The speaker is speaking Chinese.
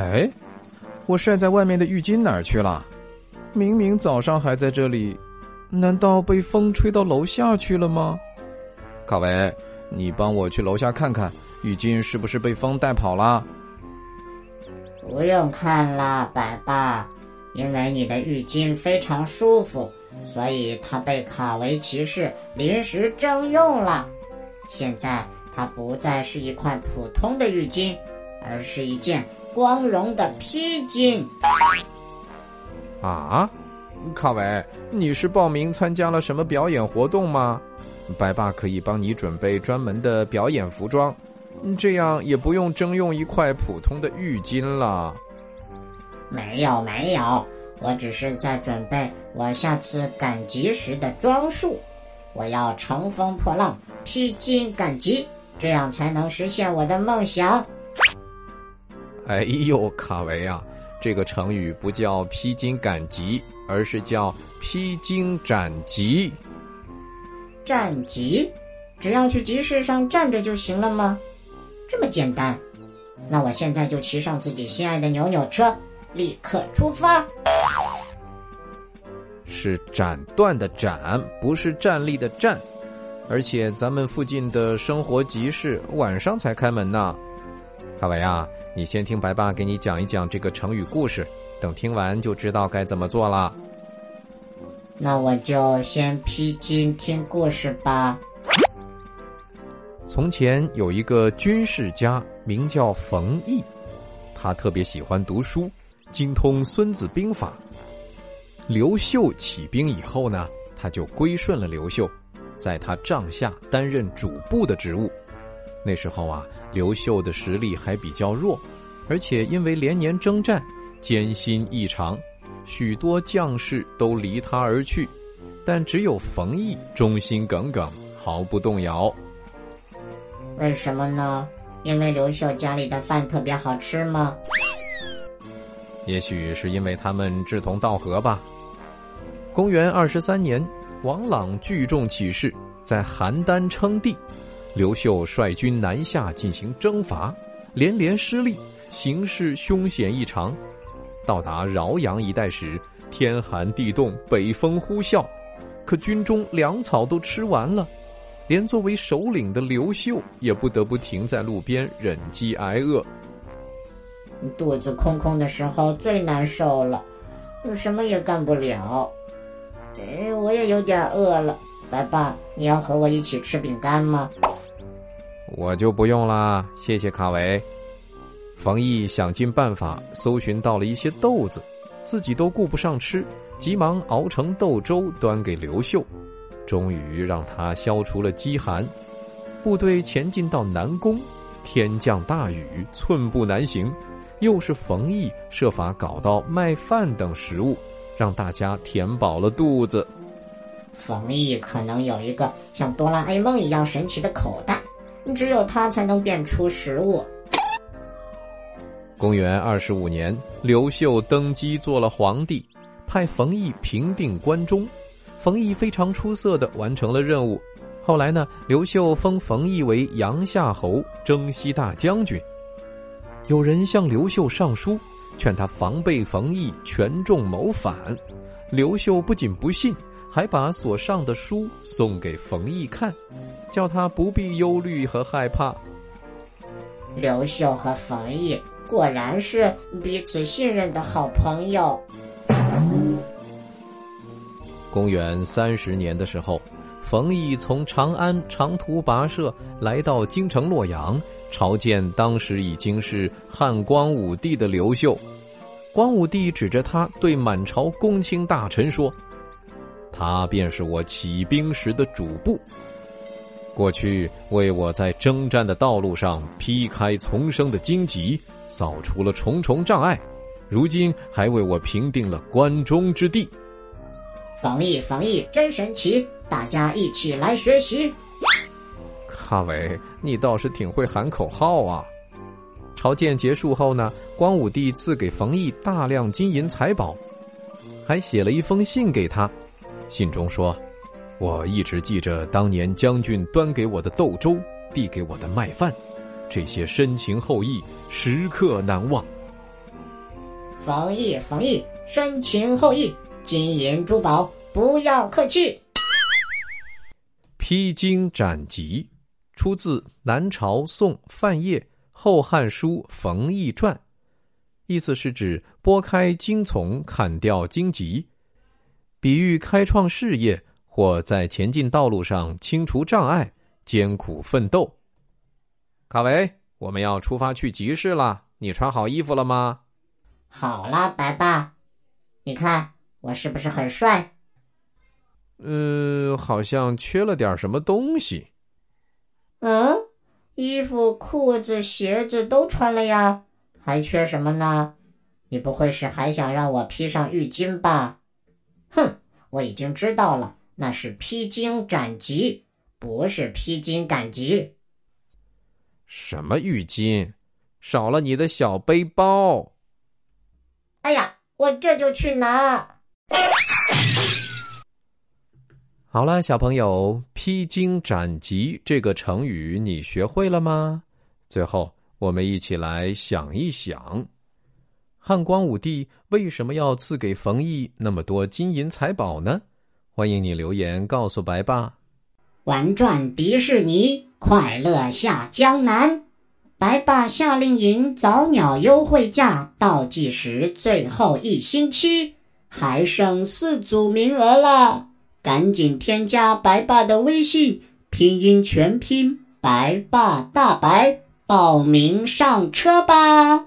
哎，我晒在外面的浴巾哪儿去了？明明早上还在这里，难道被风吹到楼下去了吗？卡维，你帮我去楼下看看，浴巾是不是被风带跑了？不用看啦，白爸，因为你的浴巾非常舒服，所以它被卡维骑士临时征用了。现在它不再是一块普通的浴巾，而是一件光荣的披巾。啊，卡维，你是报名参加了什么表演活动吗？白爸可以帮你准备专门的表演服装，这样也不用征用一块普通的浴巾了。没有没有，我只是在准备我下次赶集时的装束。我要乘风破浪，披荆赶棘，这样才能实现我的梦想。哎呦，卡维啊，这个成语不叫披荆斩棘，而是叫披荆斩棘。战集，只要去集市上站着就行了吗？这么简单？那我现在就骑上自己心爱的扭扭车，立刻出发。是斩断的斩，不是站立的站。而且咱们附近的生活集市晚上才开门呢。卡维啊，你先听白爸给你讲一讲这个成语故事，等听完就知道该怎么做了。那我就先披荆听故事吧。从前有一个军事家，名叫冯异，他特别喜欢读书，精通《孙子兵法》。刘秀起兵以后呢，他就归顺了刘秀，在他帐下担任主簿的职务。那时候啊，刘秀的实力还比较弱，而且因为连年征战，艰辛异常。许多将士都离他而去，但只有冯异忠心耿耿，毫不动摇。为什么呢？因为刘秀家里的饭特别好吃吗？也许是因为他们志同道合吧。公元二十三年，王朗聚众起事，在邯郸称帝。刘秀率军南下进行征伐，连连失利，形势凶险异常。到达饶阳一带时，天寒地冻，北风呼啸，可军中粮草都吃完了，连作为首领的刘秀也不得不停在路边忍饥挨饿。肚子空空的时候最难受了，什么也干不了。哎，我也有点饿了，白爸，你要和我一起吃饼干吗？我就不用啦，谢谢卡维。冯毅想尽办法搜寻到了一些豆子，自己都顾不上吃，急忙熬成豆粥端给刘秀，终于让他消除了饥寒。部队前进到南宫，天降大雨，寸步难行。又是冯毅设法搞到麦饭等食物，让大家填饱了肚子。冯毅可能有一个像哆啦 A 梦一样神奇的口袋，只有他才能变出食物。公元二十五年，刘秀登基做了皇帝，派冯异平定关中。冯异非常出色的完成了任务。后来呢，刘秀封冯异为阳夏侯、征西大将军。有人向刘秀上书，劝他防备冯异权重谋反。刘秀不仅不信，还把所上的书送给冯异看，叫他不必忧虑和害怕。刘秀和冯异。果然是彼此信任的好朋友。公元三十年的时候，冯异从长安长途跋涉来到京城洛阳，朝见当时已经是汉光武帝的刘秀。光武帝指着他对满朝公卿大臣说：“他便是我起兵时的主簿，过去为我在征战的道路上劈开丛生的荆棘。”扫除了重重障碍，如今还为我平定了关中之地。防疫防疫真神奇，大家一起来学习。卡维，你倒是挺会喊口号啊！朝见结束后呢，光武帝赐给冯异大量金银财宝，还写了一封信给他。信中说：“我一直记着当年将军端给我的豆粥，递给我的麦饭。”这些深情厚谊，时刻难忘。冯毅，冯毅，深情厚谊，金银珠宝不要客气。披荆斩棘，出自南朝宋范晔《后汉书·冯异传》，意思是指拨开荆丛，砍掉荆棘，比喻开创事业或在前进道路上清除障碍，艰苦奋斗。卡维，我们要出发去集市了，你穿好衣服了吗？好啦，白爸，你看我是不是很帅？嗯，好像缺了点什么东西。嗯，衣服、裤子、鞋子都穿了呀，还缺什么呢？你不会是还想让我披上浴巾吧？哼，我已经知道了，那是披荆斩棘，不是披荆赶棘。什么浴巾？少了你的小背包。哎呀，我这就去拿。好了，小朋友，“披荆斩棘”这个成语你学会了吗？最后，我们一起来想一想，汉光武帝为什么要赐给冯异那么多金银财宝呢？欢迎你留言告诉白爸。玩转迪士尼，快乐下江南。白爸夏令营早鸟优惠价倒计时最后一星期，还剩四组名额了。赶紧添加白爸的微信，拼音全拼白爸大白，报名上车吧。